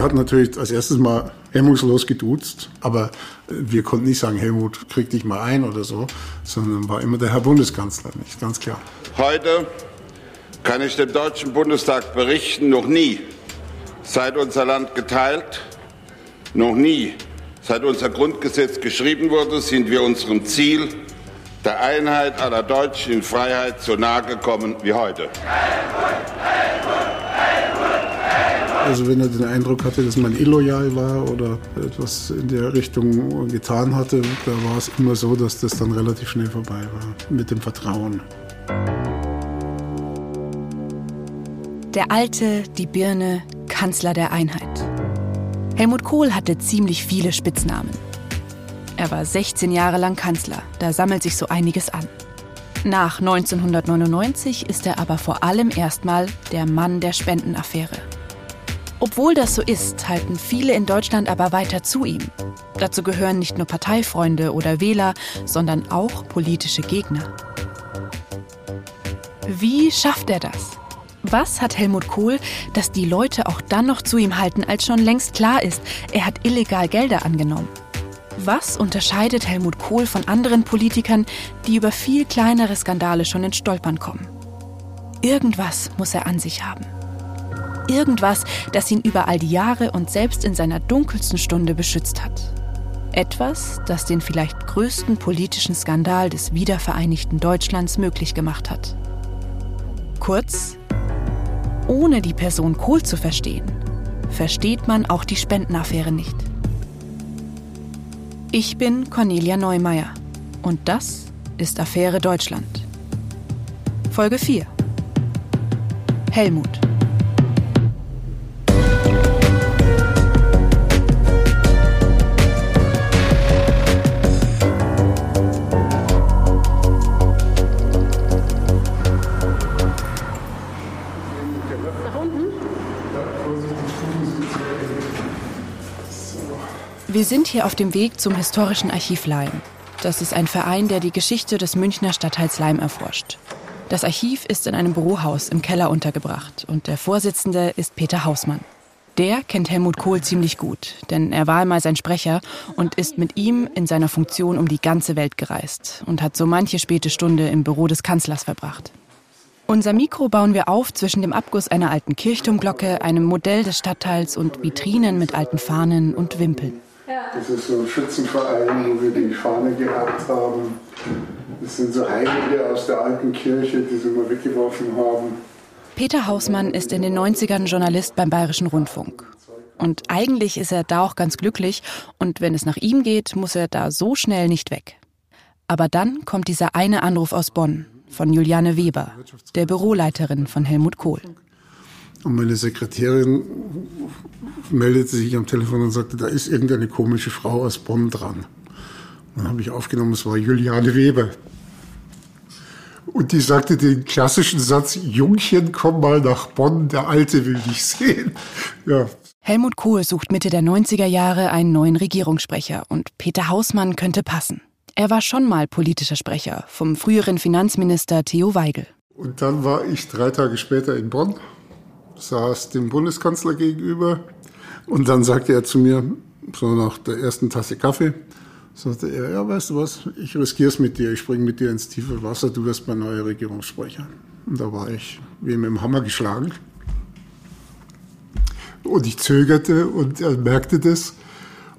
Er hat natürlich als erstes mal hemmungslos geduzt, aber wir konnten nicht sagen, Helmut, krieg dich mal ein oder so, sondern war immer der Herr Bundeskanzler, nicht ganz klar. Heute kann ich dem Deutschen Bundestag berichten, noch nie, seit unser Land geteilt, noch nie, seit unser Grundgesetz geschrieben wurde, sind wir unserem Ziel der Einheit aller Deutschen in Freiheit so nahe gekommen wie heute. Also wenn er den Eindruck hatte, dass man illoyal war oder etwas in der Richtung getan hatte, da war es immer so, dass das dann relativ schnell vorbei war mit dem Vertrauen. Der Alte, die Birne, Kanzler der Einheit. Helmut Kohl hatte ziemlich viele Spitznamen. Er war 16 Jahre lang Kanzler, da sammelt sich so einiges an. Nach 1999 ist er aber vor allem erstmal der Mann der Spendenaffäre. Obwohl das so ist, halten viele in Deutschland aber weiter zu ihm. Dazu gehören nicht nur Parteifreunde oder Wähler, sondern auch politische Gegner. Wie schafft er das? Was hat Helmut Kohl, dass die Leute auch dann noch zu ihm halten, als schon längst klar ist, er hat illegal Gelder angenommen? Was unterscheidet Helmut Kohl von anderen Politikern, die über viel kleinere Skandale schon ins Stolpern kommen? Irgendwas muss er an sich haben. Irgendwas, das ihn über all die Jahre und selbst in seiner dunkelsten Stunde beschützt hat. Etwas, das den vielleicht größten politischen Skandal des wiedervereinigten Deutschlands möglich gemacht hat. Kurz, ohne die Person Kohl zu verstehen, versteht man auch die Spendenaffäre nicht. Ich bin Cornelia Neumeier und das ist Affäre Deutschland. Folge 4. Helmut. Wir sind hier auf dem Weg zum Historischen Archiv Leim. Das ist ein Verein, der die Geschichte des Münchner Stadtteils Leim erforscht. Das Archiv ist in einem Bürohaus im Keller untergebracht und der Vorsitzende ist Peter Hausmann. Der kennt Helmut Kohl ziemlich gut, denn er war einmal sein Sprecher und ist mit ihm in seiner Funktion um die ganze Welt gereist und hat so manche späte Stunde im Büro des Kanzlers verbracht. Unser Mikro bauen wir auf zwischen dem Abguss einer alten Kirchturmglocke, einem Modell des Stadtteils und Vitrinen mit alten Fahnen und Wimpeln. Das ist so ein Schützenverein, wo wir die Fahne gehabt haben. Das sind so Heilige aus der alten Kirche, die sie mal weggeworfen haben. Peter Hausmann ist in den 90ern Journalist beim Bayerischen Rundfunk. Und eigentlich ist er da auch ganz glücklich und wenn es nach ihm geht, muss er da so schnell nicht weg. Aber dann kommt dieser eine Anruf aus Bonn von Juliane Weber, der Büroleiterin von Helmut Kohl. Und meine Sekretärin meldete sich am Telefon und sagte, da ist irgendeine komische Frau aus Bonn dran. Dann habe ich aufgenommen, es war Juliane Weber. Und die sagte den klassischen Satz, Jungchen, komm mal nach Bonn, der Alte will dich sehen. Ja. Helmut Kohl sucht Mitte der 90er Jahre einen neuen Regierungssprecher und Peter Hausmann könnte passen. Er war schon mal politischer Sprecher vom früheren Finanzminister Theo Weigel. Und dann war ich drei Tage später in Bonn saß dem Bundeskanzler gegenüber und dann sagte er zu mir, so nach der ersten Tasse Kaffee, sagte er, ja, weißt du was, ich riskiere es mit dir, ich springe mit dir ins tiefe Wasser, du wirst mein neuer Regierungssprecher. Und da war ich wie mit dem Hammer geschlagen. Und ich zögerte und er merkte das.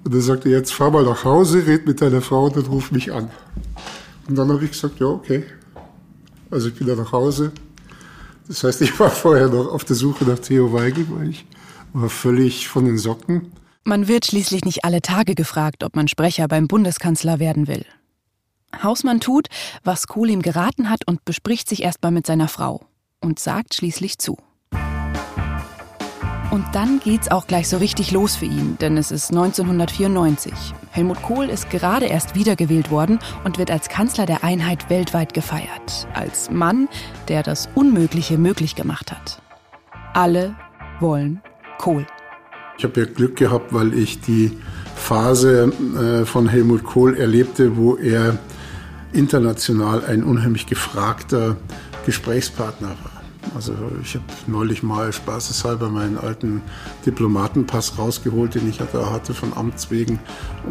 Und er sagte, jetzt fahr mal nach Hause, red mit deiner Frau und dann ruf mich an. Und dann habe ich gesagt, ja, okay. Also ich bin da nach Hause, das heißt, ich war vorher noch auf der Suche nach Theo Weigel, weil ich war völlig von den Socken. Man wird schließlich nicht alle Tage gefragt, ob man Sprecher beim Bundeskanzler werden will. Hausmann tut, was Kohl ihm geraten hat und bespricht sich erstmal mit seiner Frau und sagt schließlich zu. Und dann geht's auch gleich so richtig los für ihn, denn es ist 1994. Helmut Kohl ist gerade erst wiedergewählt worden und wird als Kanzler der Einheit weltweit gefeiert. Als Mann, der das Unmögliche möglich gemacht hat. Alle wollen Kohl. Ich habe ja Glück gehabt, weil ich die Phase äh, von Helmut Kohl erlebte, wo er international ein unheimlich gefragter Gesprächspartner war. Also ich habe neulich mal spaßeshalber meinen alten Diplomatenpass rausgeholt, den ich da hatte von Amts wegen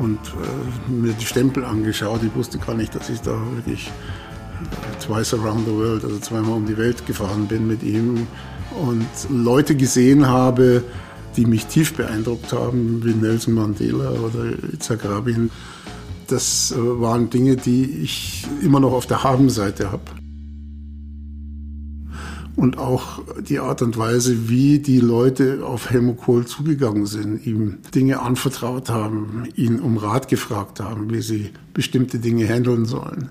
und äh, mir die Stempel angeschaut. Ich wusste gar nicht, dass ich da wirklich äh, twice around the world, also zweimal um die Welt gefahren bin mit ihm und Leute gesehen habe, die mich tief beeindruckt haben, wie Nelson Mandela oder Itzhak Rabin. Das äh, waren Dinge, die ich immer noch auf der Habenseite habe. Und auch die Art und Weise, wie die Leute auf Helmut Kohl zugegangen sind, ihm Dinge anvertraut haben, ihn um Rat gefragt haben, wie sie bestimmte Dinge handeln sollen,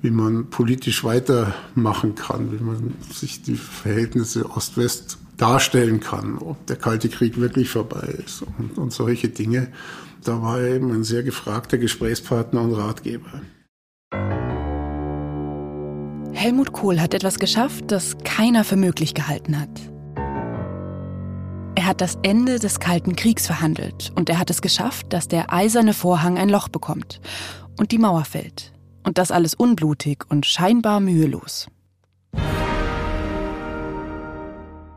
wie man politisch weitermachen kann, wie man sich die Verhältnisse Ost-West darstellen kann, ob der Kalte Krieg wirklich vorbei ist und, und solche Dinge. Da war er eben ein sehr gefragter Gesprächspartner und Ratgeber. Helmut Kohl hat etwas geschafft, das keiner für möglich gehalten hat. Er hat das Ende des Kalten Kriegs verhandelt und er hat es geschafft, dass der eiserne Vorhang ein Loch bekommt und die Mauer fällt. Und das alles unblutig und scheinbar mühelos.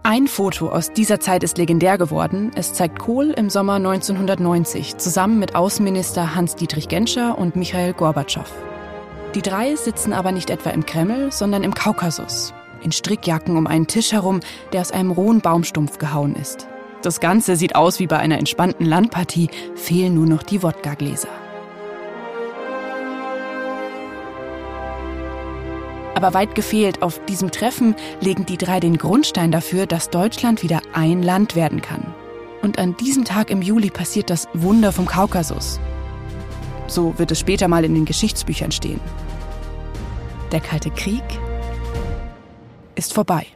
Ein Foto aus dieser Zeit ist legendär geworden. Es zeigt Kohl im Sommer 1990 zusammen mit Außenminister Hans-Dietrich Genscher und Michael Gorbatschow. Die drei sitzen aber nicht etwa im Kreml, sondern im Kaukasus. In Strickjacken um einen Tisch herum, der aus einem rohen Baumstumpf gehauen ist. Das Ganze sieht aus wie bei einer entspannten Landpartie, fehlen nur noch die Wodka-Gläser. Aber weit gefehlt, auf diesem Treffen legen die drei den Grundstein dafür, dass Deutschland wieder ein Land werden kann. Und an diesem Tag im Juli passiert das Wunder vom Kaukasus. So wird es später mal in den Geschichtsbüchern stehen. Der Kalte Krieg ist vorbei.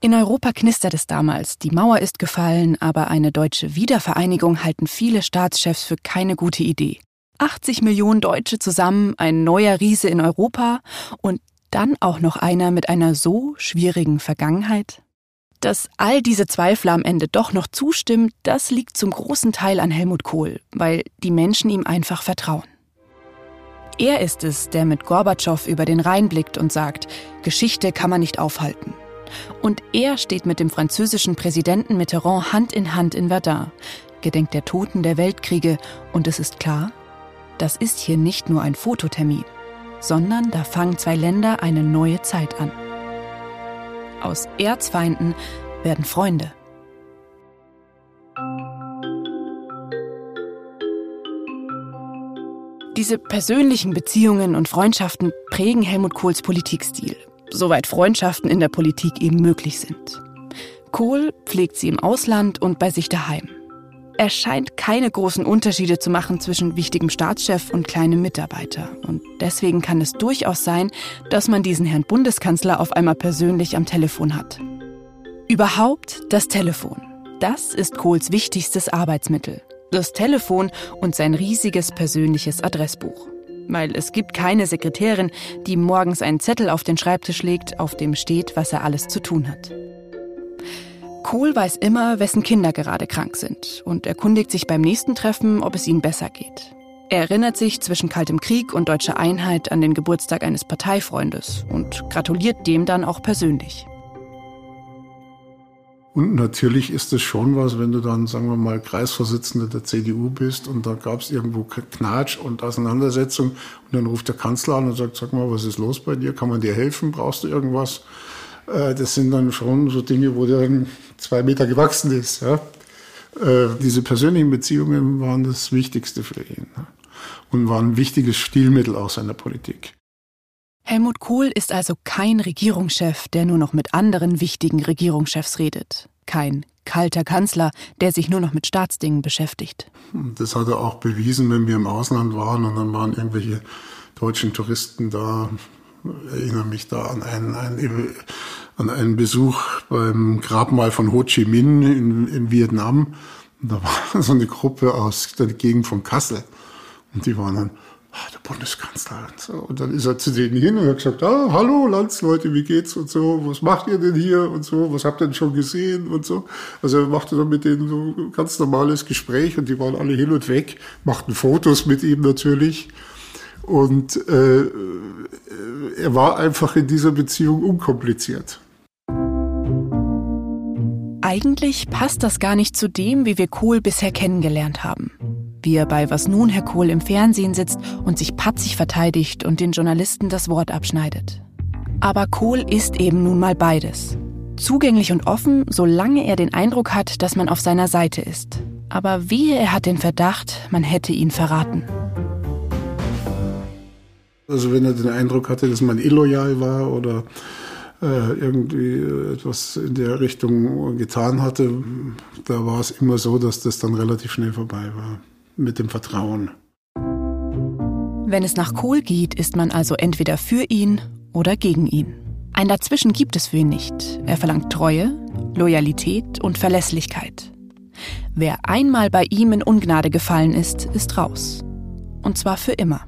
In Europa knistert es damals, die Mauer ist gefallen, aber eine deutsche Wiedervereinigung halten viele Staatschefs für keine gute Idee. 80 Millionen Deutsche zusammen, ein neuer Riese in Europa und dann auch noch einer mit einer so schwierigen Vergangenheit? Dass all diese Zweifler am Ende doch noch zustimmen, das liegt zum großen Teil an Helmut Kohl, weil die Menschen ihm einfach vertrauen. Er ist es, der mit Gorbatschow über den Rhein blickt und sagt, Geschichte kann man nicht aufhalten. Und er steht mit dem französischen Präsidenten Mitterrand Hand in Hand in Verdun, gedenkt der Toten der Weltkriege, und es ist klar, das ist hier nicht nur ein Fototermin, sondern da fangen zwei Länder eine neue Zeit an. Aus Erzfeinden werden Freunde. Diese persönlichen Beziehungen und Freundschaften prägen Helmut Kohls Politikstil, soweit Freundschaften in der Politik eben möglich sind. Kohl pflegt sie im Ausland und bei sich daheim. Er scheint keine großen Unterschiede zu machen zwischen wichtigem Staatschef und kleinem Mitarbeiter. Und deswegen kann es durchaus sein, dass man diesen Herrn Bundeskanzler auf einmal persönlich am Telefon hat. Überhaupt das Telefon. Das ist Kohls wichtigstes Arbeitsmittel. Das Telefon und sein riesiges persönliches Adressbuch. Weil es gibt keine Sekretärin, die morgens einen Zettel auf den Schreibtisch legt, auf dem steht, was er alles zu tun hat. Kohl weiß immer, wessen Kinder gerade krank sind und erkundigt sich beim nächsten Treffen, ob es ihnen besser geht. Er erinnert sich zwischen Kaltem Krieg und deutscher Einheit an den Geburtstag eines Parteifreundes und gratuliert dem dann auch persönlich. Und natürlich ist es schon was, wenn du dann, sagen wir mal, Kreisvorsitzender der CDU bist und da gab es irgendwo Knatsch und Auseinandersetzung und dann ruft der Kanzler an und sagt, sag mal, was ist los bei dir? Kann man dir helfen? Brauchst du irgendwas? Äh, das sind dann schon so Dinge, wo der dann zwei Meter gewachsen ist. Ja. Äh, diese persönlichen Beziehungen waren das Wichtigste für ihn und waren ein wichtiges Stilmittel aus seiner Politik. Helmut Kohl ist also kein Regierungschef, der nur noch mit anderen wichtigen Regierungschefs redet. Kein kalter Kanzler, der sich nur noch mit Staatsdingen beschäftigt. Das hat er auch bewiesen, wenn wir im Ausland waren und dann waren irgendwelche deutschen Touristen da, erinnere mich da an einen, einen, an einen Besuch beim Grabmal von Ho Chi Minh in, in Vietnam. Und da war so eine Gruppe aus der Gegend von Kassel. Und die waren dann, ah, der Bundeskanzler und so. Und dann ist er zu denen hin und hat gesagt, ah, hallo Landsleute, wie geht's und so, was macht ihr denn hier und so, was habt ihr denn schon gesehen und so. Also er machte dann mit denen so ein ganz normales Gespräch und die waren alle hin und weg, machten Fotos mit ihm natürlich. Und äh, er war einfach in dieser Beziehung unkompliziert. Eigentlich passt das gar nicht zu dem, wie wir Kohl bisher kennengelernt haben. Wie er bei Was nun, Herr Kohl, im Fernsehen sitzt und sich patzig verteidigt und den Journalisten das Wort abschneidet. Aber Kohl ist eben nun mal beides. Zugänglich und offen, solange er den Eindruck hat, dass man auf seiner Seite ist. Aber wehe, er hat den Verdacht, man hätte ihn verraten. Also wenn er den Eindruck hatte, dass man illoyal war oder äh, irgendwie etwas in der Richtung getan hatte, da war es immer so, dass das dann relativ schnell vorbei war mit dem Vertrauen. Wenn es nach Kohl geht, ist man also entweder für ihn oder gegen ihn. Ein Dazwischen gibt es für ihn nicht. Er verlangt Treue, Loyalität und Verlässlichkeit. Wer einmal bei ihm in Ungnade gefallen ist, ist raus. Und zwar für immer.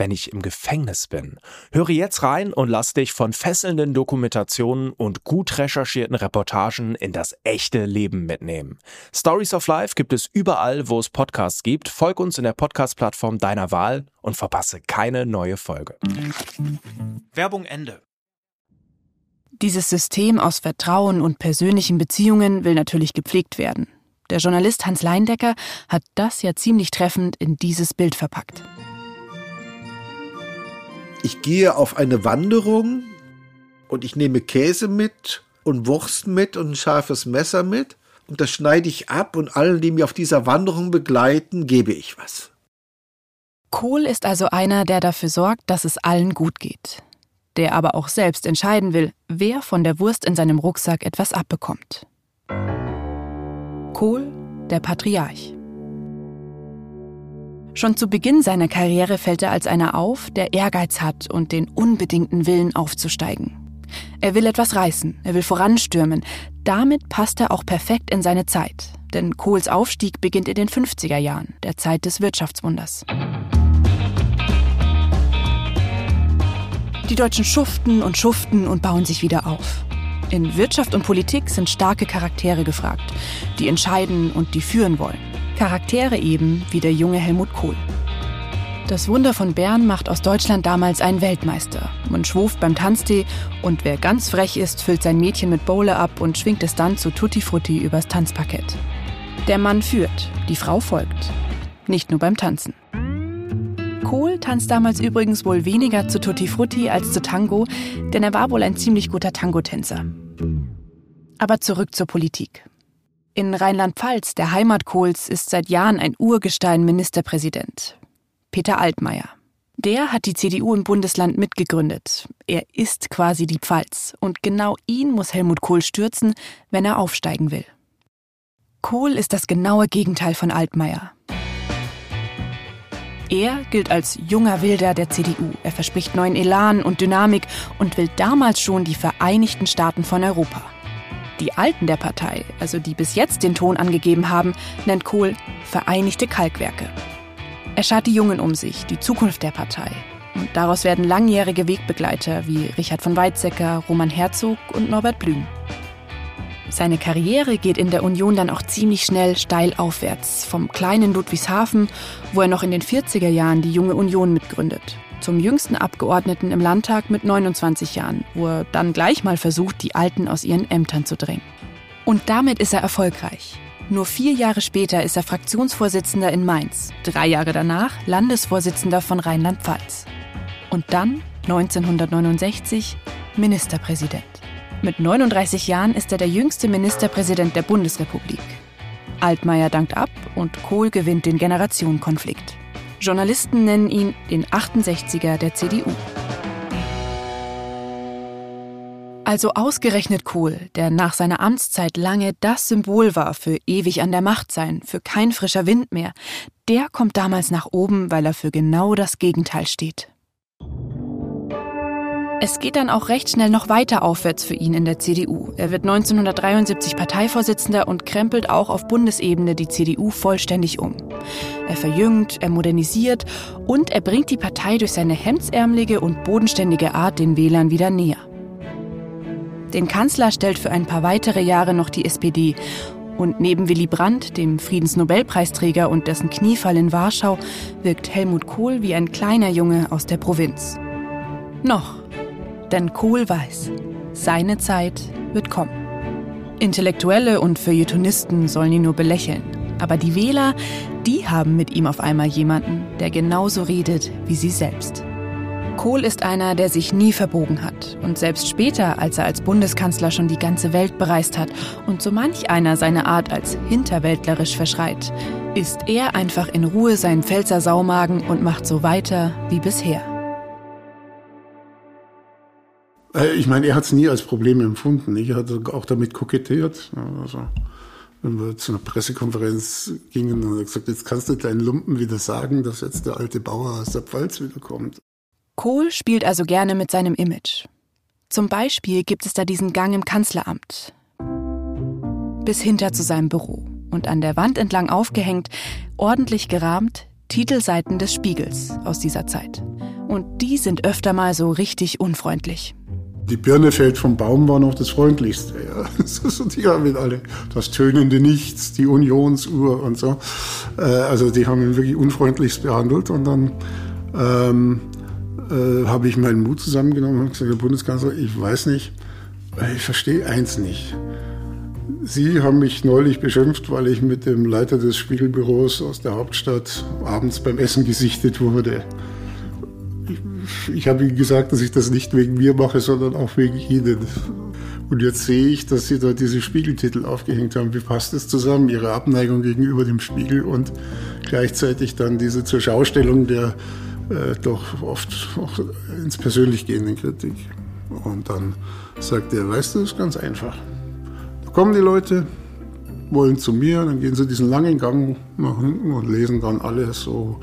wenn ich im Gefängnis bin? Höre jetzt rein und lass dich von fesselnden Dokumentationen und gut recherchierten Reportagen in das echte Leben mitnehmen. Stories of Life gibt es überall, wo es Podcasts gibt. Folg uns in der Podcast-Plattform deiner Wahl und verpasse keine neue Folge. Werbung Ende. Dieses System aus Vertrauen und persönlichen Beziehungen will natürlich gepflegt werden. Der Journalist Hans Leindecker hat das ja ziemlich treffend in dieses Bild verpackt. Ich gehe auf eine Wanderung und ich nehme Käse mit und Wurst mit und ein scharfes Messer mit und das schneide ich ab und allen, die mich auf dieser Wanderung begleiten, gebe ich was. Kohl ist also einer, der dafür sorgt, dass es allen gut geht der aber auch selbst entscheiden will, wer von der Wurst in seinem Rucksack etwas abbekommt. Kohl, der Patriarch. Schon zu Beginn seiner Karriere fällt er als einer auf, der Ehrgeiz hat und den unbedingten Willen aufzusteigen. Er will etwas reißen, er will voranstürmen. Damit passt er auch perfekt in seine Zeit. Denn Kohls Aufstieg beginnt in den 50er Jahren, der Zeit des Wirtschaftswunders. Die Deutschen schuften und schuften und bauen sich wieder auf. In Wirtschaft und Politik sind starke Charaktere gefragt, die entscheiden und die führen wollen. Charaktere eben wie der junge Helmut Kohl. Das Wunder von Bern macht aus Deutschland damals einen Weltmeister. Man schwuft beim Tanztee und wer ganz frech ist, füllt sein Mädchen mit Bowle ab und schwingt es dann zu Tutti Frutti übers Tanzparkett. Der Mann führt, die Frau folgt. Nicht nur beim Tanzen. Kohl tanzt damals übrigens wohl weniger zu Tutti Frutti als zu Tango, denn er war wohl ein ziemlich guter Tangotänzer. Aber zurück zur Politik. In Rheinland-Pfalz, der Heimat Kohls, ist seit Jahren ein Urgestein Ministerpräsident. Peter Altmaier. Der hat die CDU im Bundesland mitgegründet. Er ist quasi die Pfalz. Und genau ihn muss Helmut Kohl stürzen, wenn er aufsteigen will. Kohl ist das genaue Gegenteil von Altmaier. Er gilt als junger Wilder der CDU. Er verspricht neuen Elan und Dynamik und will damals schon die Vereinigten Staaten von Europa. Die Alten der Partei, also die bis jetzt den Ton angegeben haben, nennt Kohl Vereinigte Kalkwerke. Er schart die Jungen um sich, die Zukunft der Partei. Und daraus werden langjährige Wegbegleiter wie Richard von Weizsäcker, Roman Herzog und Norbert Blüm. Seine Karriere geht in der Union dann auch ziemlich schnell steil aufwärts. Vom kleinen Ludwigshafen, wo er noch in den 40er Jahren die junge Union mitgründet, zum jüngsten Abgeordneten im Landtag mit 29 Jahren, wo er dann gleich mal versucht, die Alten aus ihren Ämtern zu drängen. Und damit ist er erfolgreich. Nur vier Jahre später ist er Fraktionsvorsitzender in Mainz, drei Jahre danach Landesvorsitzender von Rheinland-Pfalz. Und dann, 1969, Ministerpräsident. Mit 39 Jahren ist er der jüngste Ministerpräsident der Bundesrepublik. Altmaier dankt ab und Kohl gewinnt den Generationenkonflikt. Journalisten nennen ihn den 68er der CDU. Also ausgerechnet Kohl, der nach seiner Amtszeit lange das Symbol war für ewig an der Macht sein, für kein frischer Wind mehr, der kommt damals nach oben, weil er für genau das Gegenteil steht. Es geht dann auch recht schnell noch weiter aufwärts für ihn in der CDU. Er wird 1973 Parteivorsitzender und krempelt auch auf Bundesebene die CDU vollständig um. Er verjüngt, er modernisiert und er bringt die Partei durch seine hemdsärmelige und bodenständige Art den Wählern wieder näher. Den Kanzler stellt für ein paar weitere Jahre noch die SPD. Und neben Willy Brandt, dem Friedensnobelpreisträger und dessen Kniefall in Warschau, wirkt Helmut Kohl wie ein kleiner Junge aus der Provinz. Noch. Denn Kohl weiß, seine Zeit wird kommen. Intellektuelle und Feuilletonisten sollen ihn nur belächeln. Aber die Wähler, die haben mit ihm auf einmal jemanden, der genauso redet wie sie selbst. Kohl ist einer, der sich nie verbogen hat. Und selbst später, als er als Bundeskanzler schon die ganze Welt bereist hat und so manch einer seine Art als hinterwäldlerisch verschreit, ist er einfach in Ruhe seinen Pfälzer Saumagen und macht so weiter wie bisher. Ich meine, er hat es nie als Problem empfunden. Ich hatte auch damit kokettiert. Also, wenn wir zu einer Pressekonferenz gingen, und er gesagt, jetzt kannst du deinen Lumpen wieder sagen, dass jetzt der alte Bauer aus der Pfalz wiederkommt. Kohl spielt also gerne mit seinem Image. Zum Beispiel gibt es da diesen Gang im Kanzleramt. Bis hinter zu seinem Büro und an der Wand entlang aufgehängt, ordentlich gerahmt, Titelseiten des Spiegels aus dieser Zeit. Und die sind öfter mal so richtig unfreundlich. Die Birne fällt vom Baum war noch das Freundlichste. Ja. Die haben alle das tönende Nichts, die Unionsuhr und so. Äh, also die haben ihn wirklich unfreundlichst behandelt. Und dann ähm, äh, habe ich meinen Mut zusammengenommen und gesagt, Herr Bundeskanzler, ich weiß nicht, ich verstehe eins nicht. Sie haben mich neulich beschimpft, weil ich mit dem Leiter des Spiegelbüros aus der Hauptstadt abends beim Essen gesichtet wurde ich habe Ihnen gesagt, dass ich das nicht wegen mir mache, sondern auch wegen Ihnen. Und jetzt sehe ich, dass Sie da diese Spiegeltitel aufgehängt haben. Wie passt das zusammen? Ihre Abneigung gegenüber dem Spiegel und gleichzeitig dann diese zur Schaustellung der äh, doch oft auch ins Persönlich gehenden Kritik. Und dann sagt er, weißt du, ist ganz einfach. Da kommen die Leute, wollen zu mir, dann gehen sie diesen langen Gang nach hinten und lesen dann alles so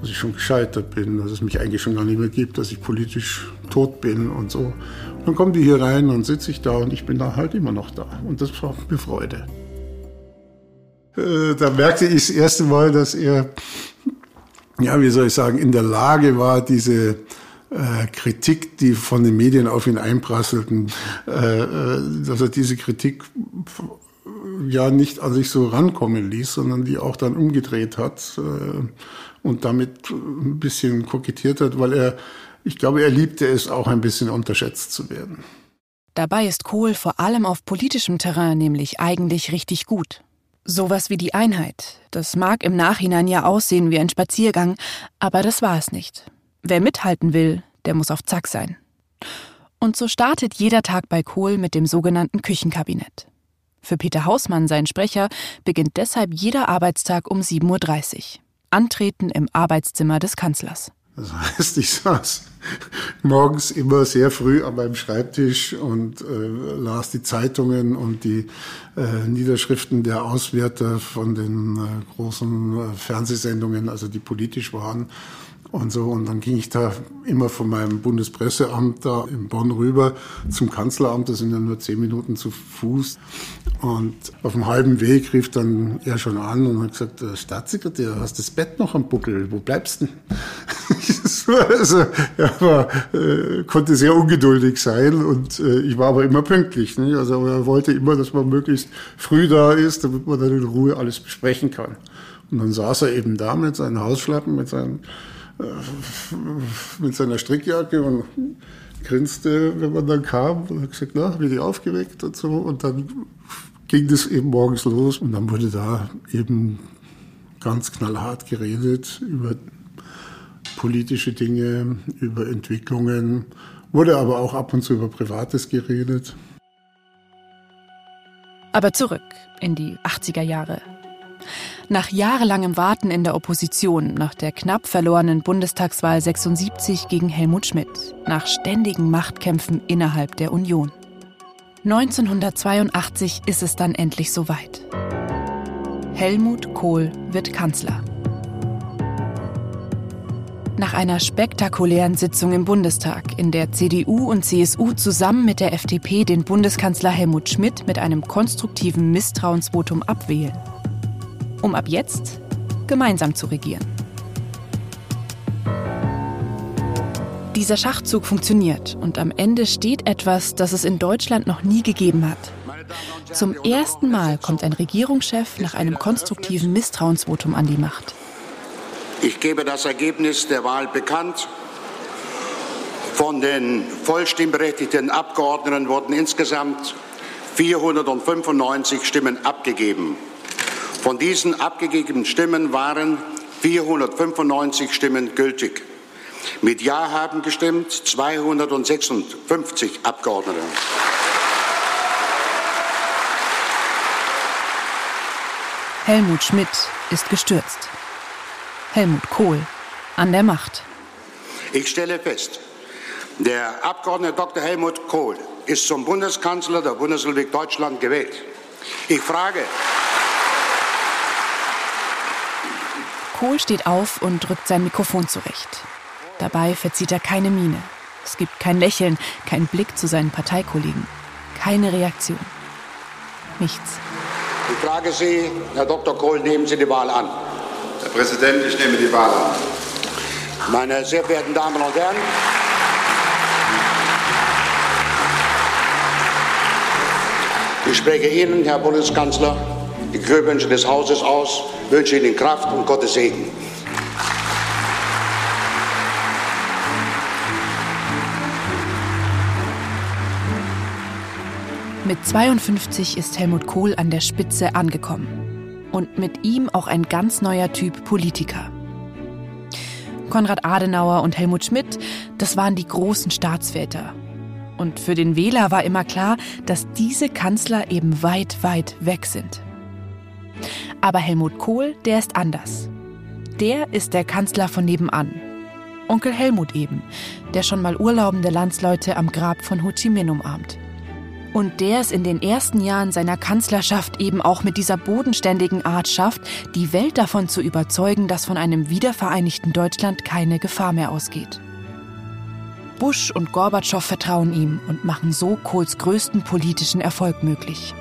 dass ich schon gescheitert bin, dass es mich eigentlich schon gar nicht mehr gibt, dass ich politisch tot bin und so. Dann kommen die hier rein und sitze ich da und ich bin da halt immer noch da. Und das war mir Freude. Äh, da merkte ich das erste Mal, dass er, ja, wie soll ich sagen, in der Lage war, diese äh, Kritik, die von den Medien auf ihn einprasselten, äh, äh dass er diese Kritik ja nicht an sich so rankommen ließ, sondern die auch dann umgedreht hat äh, und damit ein bisschen kokettiert hat, weil er, ich glaube, er liebte es auch ein bisschen unterschätzt zu werden. Dabei ist Kohl vor allem auf politischem Terrain nämlich eigentlich richtig gut. Sowas wie die Einheit. Das mag im Nachhinein ja aussehen wie ein Spaziergang, aber das war es nicht. Wer mithalten will, der muss auf Zack sein. Und so startet jeder Tag bei Kohl mit dem sogenannten Küchenkabinett. Für Peter Hausmann, sein Sprecher, beginnt deshalb jeder Arbeitstag um 7.30 Uhr. Antreten im Arbeitszimmer des Kanzlers. Das heißt, ich saß morgens immer sehr früh an meinem Schreibtisch und äh, las die Zeitungen und die äh, Niederschriften der Auswärter von den äh, großen äh, Fernsehsendungen, also die politisch waren und so. Und dann ging ich da immer von meinem Bundespresseamt da in Bonn rüber zum Kanzleramt. Das sind ja nur zehn Minuten zu Fuß. Und auf dem halben Weg rief dann er schon an und hat gesagt, Staatssekretär, hast das Bett noch am Buckel? Wo bleibst du also, er war, äh, konnte sehr ungeduldig sein und äh, ich war aber immer pünktlich. Ne? Also er wollte immer, dass man möglichst früh da ist, damit man dann in Ruhe alles besprechen kann. Und dann saß er eben da mit seinen Hausschlappen, mit seinen mit seiner Strickjacke und grinste, wenn man dann kam und hat gesagt, na, bin ich aufgeweckt und so. Und dann ging das eben morgens los und dann wurde da eben ganz knallhart geredet über politische Dinge, über Entwicklungen, wurde aber auch ab und zu über Privates geredet. Aber zurück in die 80er Jahre. Nach jahrelangem Warten in der Opposition, nach der knapp verlorenen Bundestagswahl 76 gegen Helmut Schmidt, nach ständigen Machtkämpfen innerhalb der Union. 1982 ist es dann endlich soweit. Helmut Kohl wird Kanzler. Nach einer spektakulären Sitzung im Bundestag, in der CDU und CSU zusammen mit der FDP den Bundeskanzler Helmut Schmidt mit einem konstruktiven Misstrauensvotum abwählen. Um ab jetzt gemeinsam zu regieren. Dieser Schachzug funktioniert und am Ende steht etwas, das es in Deutschland noch nie gegeben hat. Zum ersten Mal kommt ein Regierungschef nach einem konstruktiven Misstrauensvotum an die Macht. Ich gebe das Ergebnis der Wahl bekannt. Von den vollstimmberechtigten Abgeordneten wurden insgesamt 495 Stimmen abgegeben. Von diesen abgegebenen Stimmen waren 495 Stimmen gültig. Mit Ja haben gestimmt 256 Abgeordnete. Helmut Schmidt ist gestürzt. Helmut Kohl an der Macht. Ich stelle fest, der Abgeordnete Dr. Helmut Kohl ist zum Bundeskanzler der Bundesrepublik Deutschland gewählt. Ich frage. Kohl steht auf und drückt sein Mikrofon zurecht. Dabei verzieht er keine Miene. Es gibt kein Lächeln, kein Blick zu seinen Parteikollegen, keine Reaktion. Nichts. Ich frage Sie, Herr Dr. Kohl, nehmen Sie die Wahl an. Herr Präsident, ich nehme die Wahl an. Meine sehr verehrten Damen und Herren, ich spreche Ihnen, Herr Bundeskanzler, die Glückwünsche des Hauses aus, wünsche Ihnen Kraft und Gottes Segen. Mit 52 ist Helmut Kohl an der Spitze angekommen. Und mit ihm auch ein ganz neuer Typ Politiker. Konrad Adenauer und Helmut Schmidt, das waren die großen Staatsväter. Und für den Wähler war immer klar, dass diese Kanzler eben weit, weit weg sind. Aber Helmut Kohl, der ist anders. Der ist der Kanzler von nebenan. Onkel Helmut eben, der schon mal urlaubende Landsleute am Grab von Ho Chi Minh umarmt. Und der es in den ersten Jahren seiner Kanzlerschaft eben auch mit dieser bodenständigen Art schafft, die Welt davon zu überzeugen, dass von einem wiedervereinigten Deutschland keine Gefahr mehr ausgeht. Bush und Gorbatschow vertrauen ihm und machen so Kohls größten politischen Erfolg möglich.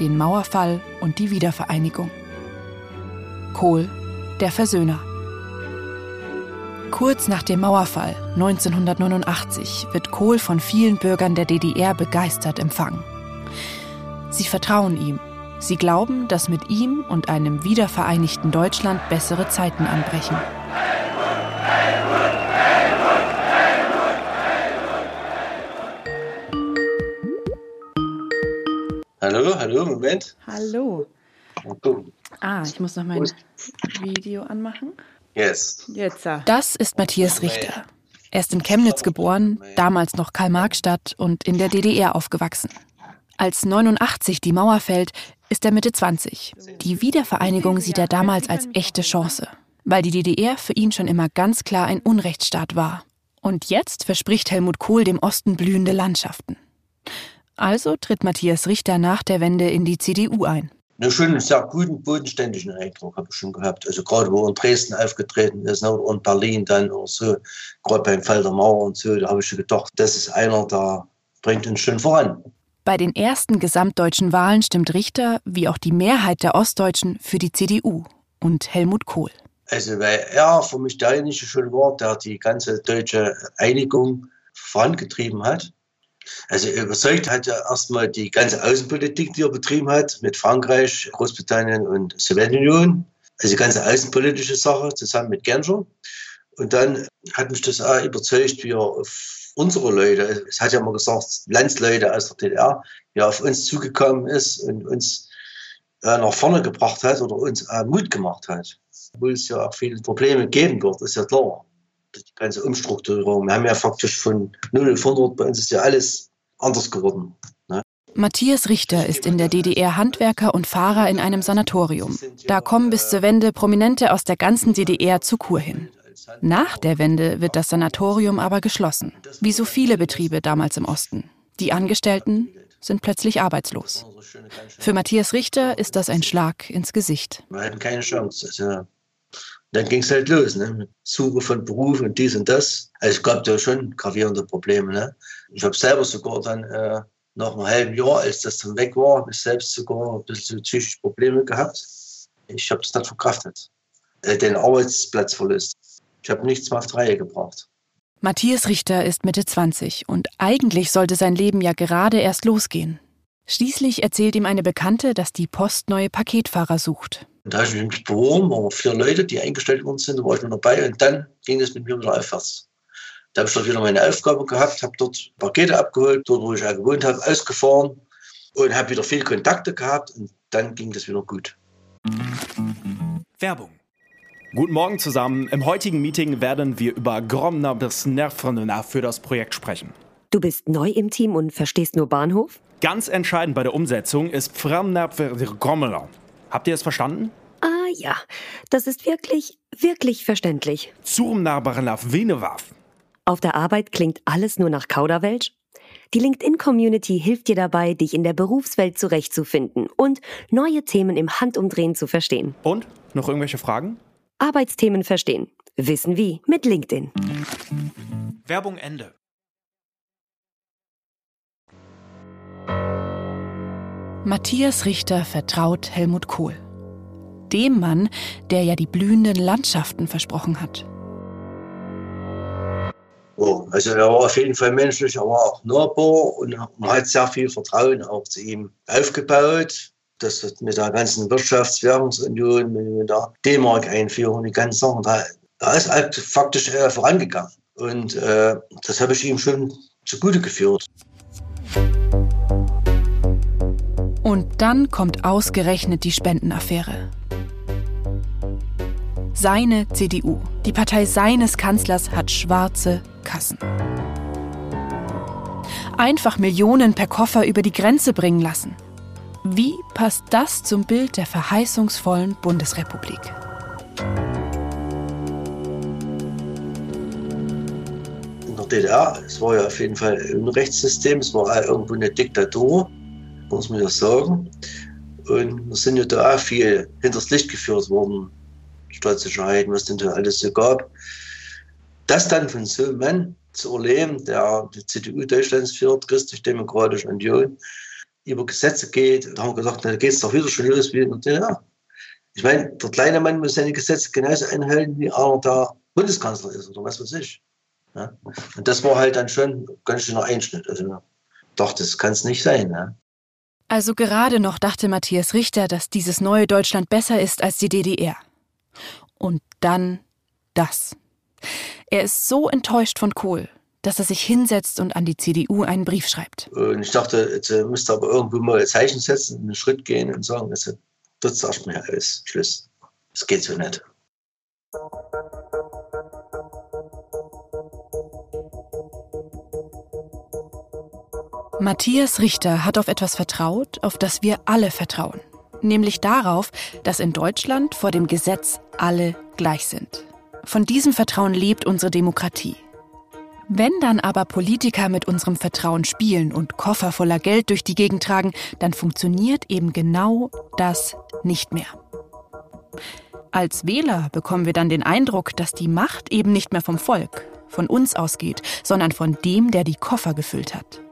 Den Mauerfall und die Wiedervereinigung. Kohl, der Versöhner. Kurz nach dem Mauerfall 1989 wird Kohl von vielen Bürgern der DDR begeistert empfangen. Sie vertrauen ihm. Sie glauben, dass mit ihm und einem wiedervereinigten Deutschland bessere Zeiten anbrechen. Hallo, hallo, Moment. Hallo. Ah, ich muss noch mein Video anmachen. Yes. Jetzt. Das ist Matthias Richter. Er ist in Chemnitz geboren, damals noch Karl-Marx-Stadt und in der DDR aufgewachsen. Als 89 die Mauer fällt, ist er Mitte 20. Die Wiedervereinigung sieht er damals als echte Chance, weil die DDR für ihn schon immer ganz klar ein Unrechtsstaat war. Und jetzt verspricht Helmut Kohl dem Osten blühende Landschaften. Also tritt Matthias Richter nach der Wende in die CDU ein. Einen schönen, sehr guten, bodenständigen Eindruck habe ich schon gehabt. Also gerade wo er in Dresden aufgetreten ist ne, oder in Berlin dann oder so, gerade beim Fall der Mauer und so, da habe ich schon gedacht, das ist einer, der bringt uns schon voran. Bei den ersten gesamtdeutschen Wahlen stimmt Richter, wie auch die Mehrheit der Ostdeutschen, für die CDU und Helmut Kohl. Also weil er für mich derjenige schon war, der die ganze deutsche Einigung vorangetrieben hat. Also überzeugt hat er erstmal die ganze Außenpolitik, die er betrieben hat, mit Frankreich, Großbritannien und Sowjetunion. Also die ganze außenpolitische Sache zusammen mit Genscher. Und dann hat mich das auch überzeugt, wie er auf unsere Leute, es hat ja mal gesagt, Landsleute aus der DDR, wie er auf uns zugekommen ist und uns äh, nach vorne gebracht hat oder uns Mut gemacht hat. Obwohl es ja auch viele Probleme geben wird, ist ja klar die ganze Umstrukturierung. Wir haben ja faktisch von 0 auf 100, bei uns ist ja alles anders geworden. Ne? Matthias Richter ist in der DDR Handwerker und Fahrer in einem Sanatorium. Da kommen bis zur Wende Prominente aus der ganzen DDR zur Kur hin. Nach der Wende wird das Sanatorium aber geschlossen, wie so viele Betriebe damals im Osten. Die Angestellten sind plötzlich arbeitslos. Für Matthias Richter ist das ein Schlag ins Gesicht. Wir hatten keine Chance. Also dann ging es halt los, ne? Suche von Beruf und dies und das. Also es gab da schon gravierende Probleme. Ne? Ich habe selber sogar dann äh, nach einem halben Jahr, als das dann weg war, habe ich selbst sogar ein bisschen psychische Probleme gehabt. Ich habe es nicht verkraftet. Äh, den Arbeitsplatz verlust. Ich habe nichts mehr auf die Reihe gebracht. Matthias Richter ist Mitte 20 und eigentlich sollte sein Leben ja gerade erst losgehen. Schließlich erzählt ihm eine Bekannte, dass die Post neue Paketfahrer sucht. Und da habe ich mich beworben, waren vier Leute, die eingestellt worden sind, da war ich noch dabei und dann ging es mit mir wieder aufwärts. Da habe ich dort wieder meine Aufgabe gehabt, habe dort Pakete abgeholt, dort wo ich auch gewohnt habe, ausgefahren und habe wieder viele Kontakte gehabt und dann ging das wieder gut. Werbung. Guten Morgen zusammen. Im heutigen Meeting werden wir über Gromner bis Nervena für das Projekt sprechen. Du bist neu im Team und verstehst nur Bahnhof? Ganz entscheidend bei der Umsetzung ist Gromner. Habt ihr es verstanden? Ah ja, das ist wirklich, wirklich verständlich. Zurmnabarnaf Venewaf. Auf der Arbeit klingt alles nur nach Kauderwelsch? Die LinkedIn-Community hilft dir dabei, dich in der Berufswelt zurechtzufinden und neue Themen im Handumdrehen zu verstehen. Und? Noch irgendwelche Fragen? Arbeitsthemen verstehen. Wissen wie mit LinkedIn. Werbung Ende. Matthias Richter vertraut Helmut Kohl. Dem Mann, der ja die blühenden Landschaften versprochen hat. Oh, also er war auf jeden Fall menschlich, er war auch nahbar und man hat sehr viel Vertrauen auch zu ihm aufgebaut. Das hat mit der ganzen Wirtschaftswährungsunion, mit der D-Mark-Einführung, die ganzen Sachen, da, da ist halt faktisch äh, vorangegangen. Und äh, das habe ich ihm schon zugute geführt. Und dann kommt ausgerechnet die Spendenaffäre. Seine CDU, die Partei seines Kanzlers, hat schwarze Kassen. Einfach Millionen per Koffer über die Grenze bringen lassen. Wie passt das zum Bild der verheißungsvollen Bundesrepublik? In der DDR, es war ja auf jeden Fall ein Rechtssystem, es war irgendwo eine Diktatur muss man ja sagen. Und wir sind ja da auch viel hinters Licht geführt worden, Staatssicherheit, was denn da alles so gab. Das dann von so einem Mann zu erleben, der die CDU Deutschlands führt, Christlich-Demokratische Union, über Gesetze geht, da haben wir gesagt, da geht es doch wieder schon los wie in der DDR. Ich meine, der kleine Mann muss seine Gesetze genauso einhalten, wie einer der Bundeskanzler ist oder was weiß ich. Ja? Und das war halt dann schon ganz schöner Einschnitt. Also, doch, das kann es nicht sein. Ja? Also gerade noch dachte Matthias Richter, dass dieses neue Deutschland besser ist als die DDR. Und dann das. Er ist so enttäuscht von Kohl, dass er sich hinsetzt und an die CDU einen Brief schreibt. Und ich dachte, jetzt äh, müsste aber irgendwo mal ein Zeichen setzen, einen Schritt gehen und sagen, das, das sagt mir alles. Schluss. Das geht so nicht. Matthias Richter hat auf etwas vertraut, auf das wir alle vertrauen. Nämlich darauf, dass in Deutschland vor dem Gesetz alle gleich sind. Von diesem Vertrauen lebt unsere Demokratie. Wenn dann aber Politiker mit unserem Vertrauen spielen und Koffer voller Geld durch die Gegend tragen, dann funktioniert eben genau das nicht mehr. Als Wähler bekommen wir dann den Eindruck, dass die Macht eben nicht mehr vom Volk, von uns ausgeht, sondern von dem, der die Koffer gefüllt hat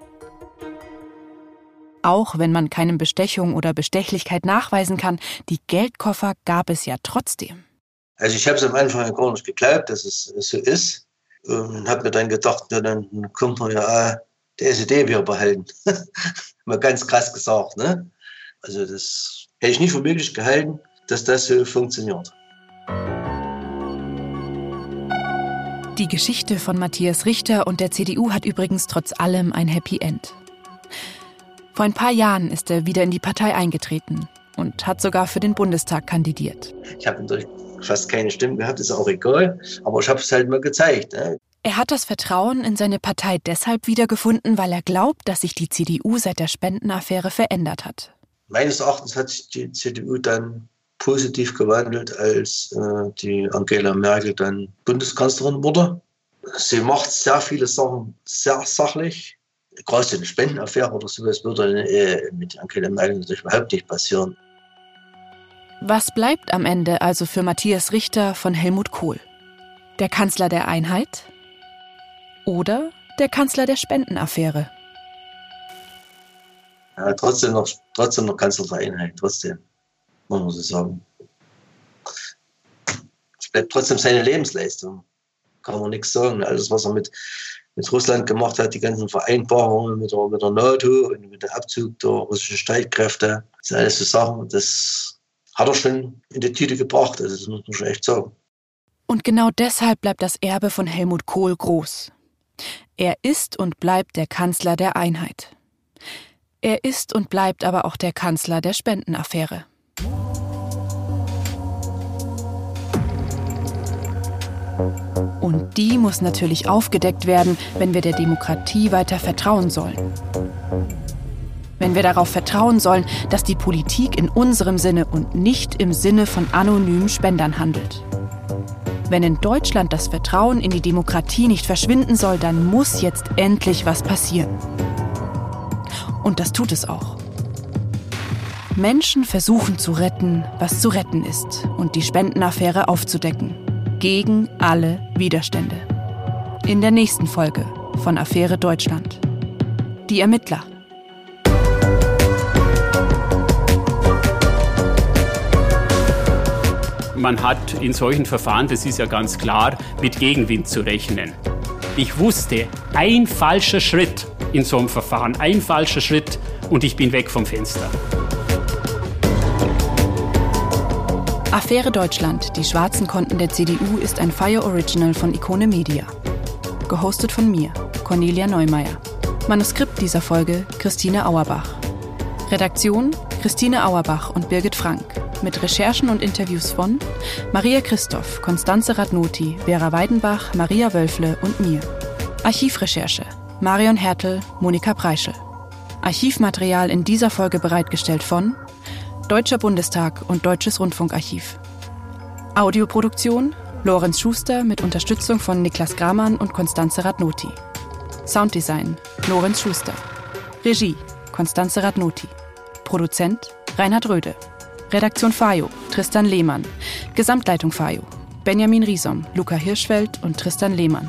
auch wenn man keine Bestechung oder Bestechlichkeit nachweisen kann, die Geldkoffer gab es ja trotzdem. Also ich habe es am Anfang gar nicht geglaubt, dass es so ist. Und habe mir dann gedacht, ja, dann kommt man ja die SED wieder behalten. Mal ganz krass gesagt. Ne? Also das hätte ich nicht für möglich gehalten, dass das so funktioniert. Die Geschichte von Matthias Richter und der CDU hat übrigens trotz allem ein Happy End. Vor ein paar Jahren ist er wieder in die Partei eingetreten und hat sogar für den Bundestag kandidiert. Ich habe natürlich fast keine Stimmen gehabt, ist auch egal, aber ich habe es halt mal gezeigt. Ne? Er hat das Vertrauen in seine Partei deshalb wiedergefunden, weil er glaubt, dass sich die CDU seit der Spendenaffäre verändert hat. Meines Erachtens hat sich die CDU dann positiv gewandelt, als äh, die Angela Merkel dann Bundeskanzlerin wurde. Sie macht sehr viele Sachen sehr sachlich, eine Spendenaffäre oder sowas würde äh, mit Angela Merkel natürlich überhaupt nicht passieren. Was bleibt am Ende also für Matthias Richter von Helmut Kohl? Der Kanzler der Einheit? Oder der Kanzler der Spendenaffäre? Ja, trotzdem noch, trotzdem noch Kanzler der Einheit, trotzdem, muss man so sagen. Es bleibt trotzdem seine Lebensleistung. Kann man nichts sagen. Alles, was er mit, mit Russland gemacht hat, die ganzen Vereinbarungen mit der, mit der NATO und mit dem Abzug der russischen Streitkräfte, das sind alles so Sachen, das hat er schon in die Tüte gebracht. Also das muss man schon echt sagen. Und genau deshalb bleibt das Erbe von Helmut Kohl groß. Er ist und bleibt der Kanzler der Einheit. Er ist und bleibt aber auch der Kanzler der Spendenaffäre. Und die muss natürlich aufgedeckt werden, wenn wir der Demokratie weiter vertrauen sollen. Wenn wir darauf vertrauen sollen, dass die Politik in unserem Sinne und nicht im Sinne von anonymen Spendern handelt. Wenn in Deutschland das Vertrauen in die Demokratie nicht verschwinden soll, dann muss jetzt endlich was passieren. Und das tut es auch. Menschen versuchen zu retten, was zu retten ist und die Spendenaffäre aufzudecken. Gegen alle Widerstände. In der nächsten Folge von Affäre Deutschland. Die Ermittler. Man hat in solchen Verfahren, das ist ja ganz klar, mit Gegenwind zu rechnen. Ich wusste, ein falscher Schritt in so einem Verfahren. Ein falscher Schritt und ich bin weg vom Fenster. Affäre Deutschland, die schwarzen Konten der CDU, ist ein Fire Original von Ikone Media. Gehostet von mir, Cornelia Neumeier. Manuskript dieser Folge Christine Auerbach. Redaktion Christine Auerbach und Birgit Frank. Mit Recherchen und Interviews von Maria Christoph, Konstanze Radnoti, Vera Weidenbach, Maria Wölfle und mir. Archivrecherche Marion Hertel, Monika Preischel. Archivmaterial in dieser Folge bereitgestellt von Deutscher Bundestag und Deutsches Rundfunkarchiv. Audioproduktion Lorenz Schuster mit Unterstützung von Niklas Gramann und Konstanze Radnoti. Sounddesign Lorenz Schuster. Regie Konstanze Radnoti. Produzent Reinhard Röde. Redaktion Fayo Tristan Lehmann. Gesamtleitung Fayo Benjamin Riesom, Luca Hirschfeld und Tristan Lehmann.